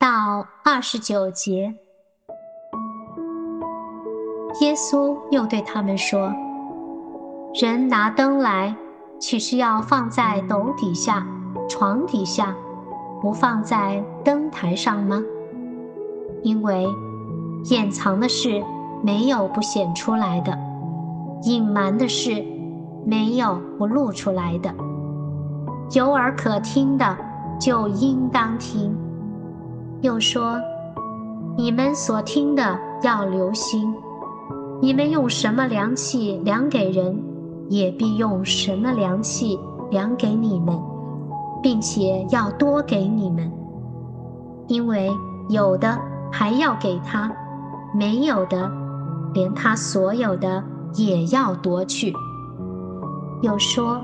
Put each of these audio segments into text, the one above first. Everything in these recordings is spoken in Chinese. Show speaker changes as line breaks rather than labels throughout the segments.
到二十九节。耶稣又对他们说：“人拿灯来，岂是要放在斗底下、床底下，不放在灯台上吗？因为掩藏的事没有不显出来的，隐瞒的事没有不露出来的。有耳可听的，就应当听。”又说：“你们所听的要留心。”你们用什么量器量给人，也必用什么量器量给你们，并且要多给你们。因为有的还要给他，没有的，连他所有的也要夺去。又说，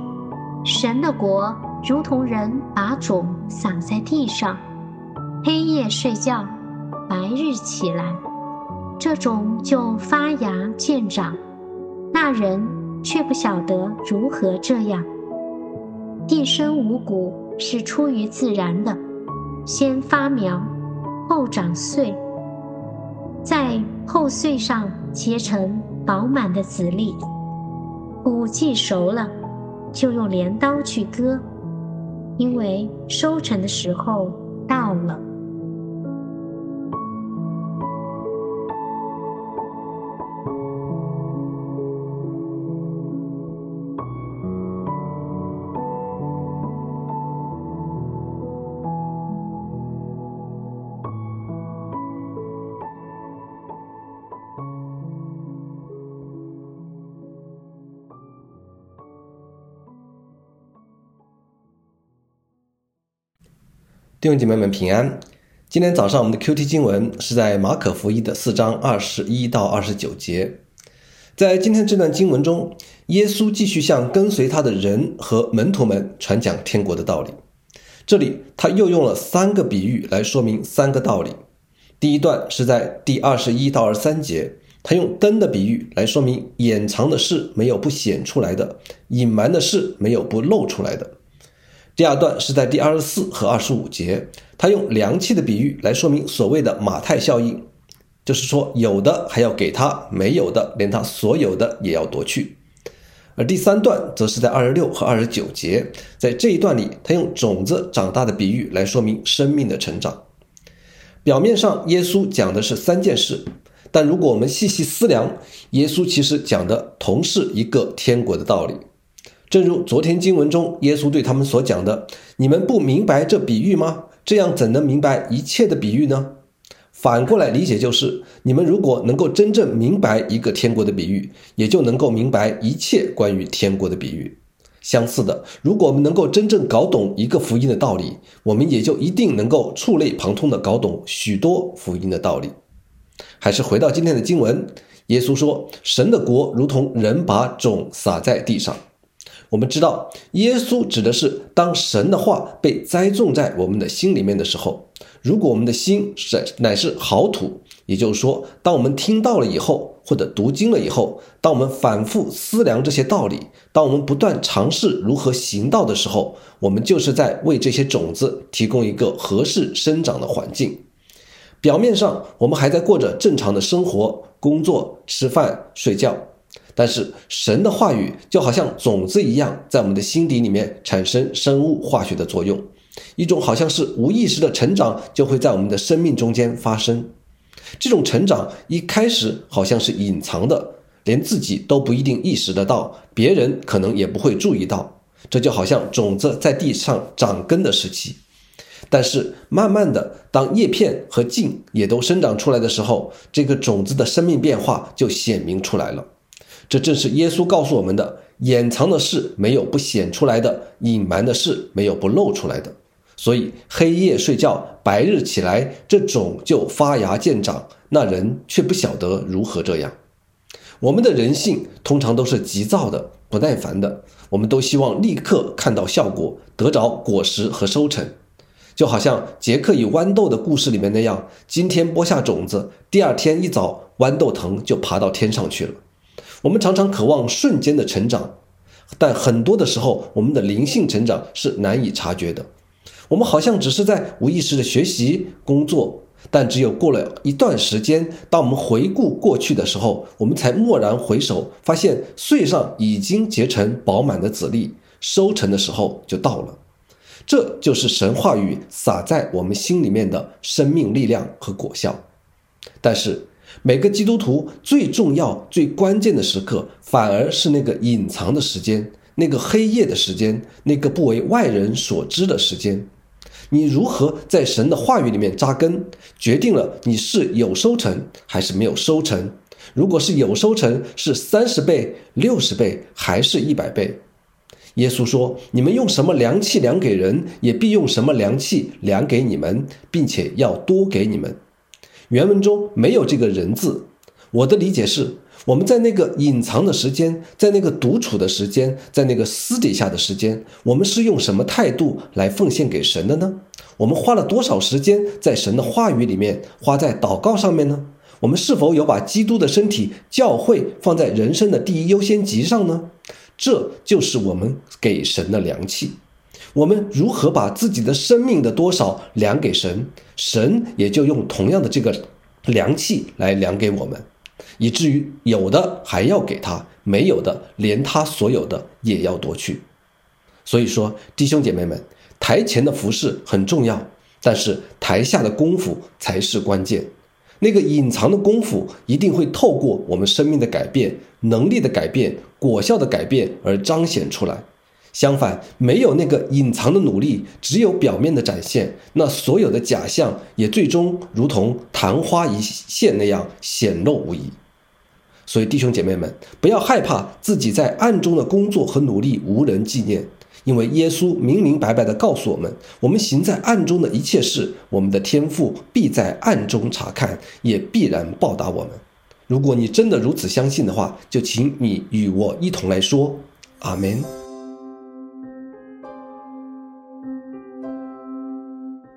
神的国如同人把种撒在地上，黑夜睡觉，白日起来。这种就发芽见长，那人却不晓得如何这样。地生五谷是出于自然的，先发苗，后长穗，在后穗上结成饱满的籽粒。谷既熟了，就用镰刀去割，因为收成的时候到了。
弟兄姐妹们平安。今天早上我们的 Q T 经文是在马可福音的四章二十一到二十九节。在今天这段经文中，耶稣继续向跟随他的人和门徒们传讲天国的道理。这里他又用了三个比喻来说明三个道理。第一段是在第二十一到二十三节，他用灯的比喻来说明掩藏的事没有不显出来的，隐瞒的事没有不露出来的。第二段是在第二十四和二十五节，他用凉气的比喻来说明所谓的马太效应，就是说有的还要给他，没有的连他所有的也要夺去。而第三段则是在二十六和二十九节，在这一段里，他用种子长大的比喻来说明生命的成长。表面上，耶稣讲的是三件事，但如果我们细细思量，耶稣其实讲的同是一个天国的道理。正如昨天经文中耶稣对他们所讲的：“你们不明白这比喻吗？这样怎能明白一切的比喻呢？”反过来理解就是：你们如果能够真正明白一个天国的比喻，也就能够明白一切关于天国的比喻。相似的，如果我们能够真正搞懂一个福音的道理，我们也就一定能够触类旁通的搞懂许多福音的道理。还是回到今天的经文，耶稣说：“神的国如同人把种撒在地上。”我们知道，耶稣指的是当神的话被栽种在我们的心里面的时候，如果我们的心是乃是好土，也就是说，当我们听到了以后，或者读经了以后，当我们反复思量这些道理，当我们不断尝试如何行道的时候，我们就是在为这些种子提供一个合适生长的环境。表面上，我们还在过着正常的生活、工作、吃饭、睡觉。但是神的话语就好像种子一样，在我们的心底里面产生生物化学的作用，一种好像是无意识的成长就会在我们的生命中间发生。这种成长一开始好像是隐藏的，连自己都不一定意识得到，别人可能也不会注意到。这就好像种子在地上长根的时期。但是慢慢的，当叶片和茎也都生长出来的时候，这个种子的生命变化就显明出来了。这正是耶稣告诉我们的：掩藏的事没有不显出来的，隐瞒的事没有不露出来的。所以黑夜睡觉，白日起来，这种就发芽见长。那人却不晓得如何这样。我们的人性通常都是急躁的、不耐烦的，我们都希望立刻看到效果，得着果实和收成。就好像杰克与豌豆的故事里面那样，今天播下种子，第二天一早，豌豆藤就爬到天上去了。我们常常渴望瞬间的成长，但很多的时候，我们的灵性成长是难以察觉的。我们好像只是在无意识的学习、工作，但只有过了一段时间，当我们回顾过去的时候，我们才蓦然回首，发现穗上已经结成饱满的籽粒，收成的时候就到了。这就是神话语撒在我们心里面的生命力量和果效。但是，每个基督徒最重要、最关键的时刻，反而是那个隐藏的时间，那个黑夜的时间，那个不为外人所知的时间。你如何在神的话语里面扎根，决定了你是有收成还是没有收成。如果是有收成，是三十倍、六十倍，还是一百倍？耶稣说：“你们用什么量器量给人，也必用什么量器量给你们，并且要多给你们。”原文中没有这个人字。我的理解是，我们在那个隐藏的时间，在那个独处的时间，在那个私底下的时间，我们是用什么态度来奉献给神的呢？我们花了多少时间在神的话语里面，花在祷告上面呢？我们是否有把基督的身体教会放在人生的第一优先级上呢？这就是我们给神的良器。我们如何把自己的生命的多少量给神，神也就用同样的这个良器来量给我们，以至于有的还要给他，没有的连他所有的也要夺去。所以说，弟兄姐妹们，台前的服饰很重要，但是台下的功夫才是关键。那个隐藏的功夫一定会透过我们生命的改变、能力的改变、果效的改变而彰显出来。相反，没有那个隐藏的努力，只有表面的展现，那所有的假象也最终如同昙花一现那样显露无遗。所以，弟兄姐妹们，不要害怕自己在暗中的工作和努力无人纪念。因为耶稣明明白白地告诉我们，我们行在暗中的一切事，我们的天父必在暗中查看，也必然报答我们。如果你真的如此相信的话，就请你与我一同来说：“阿门。”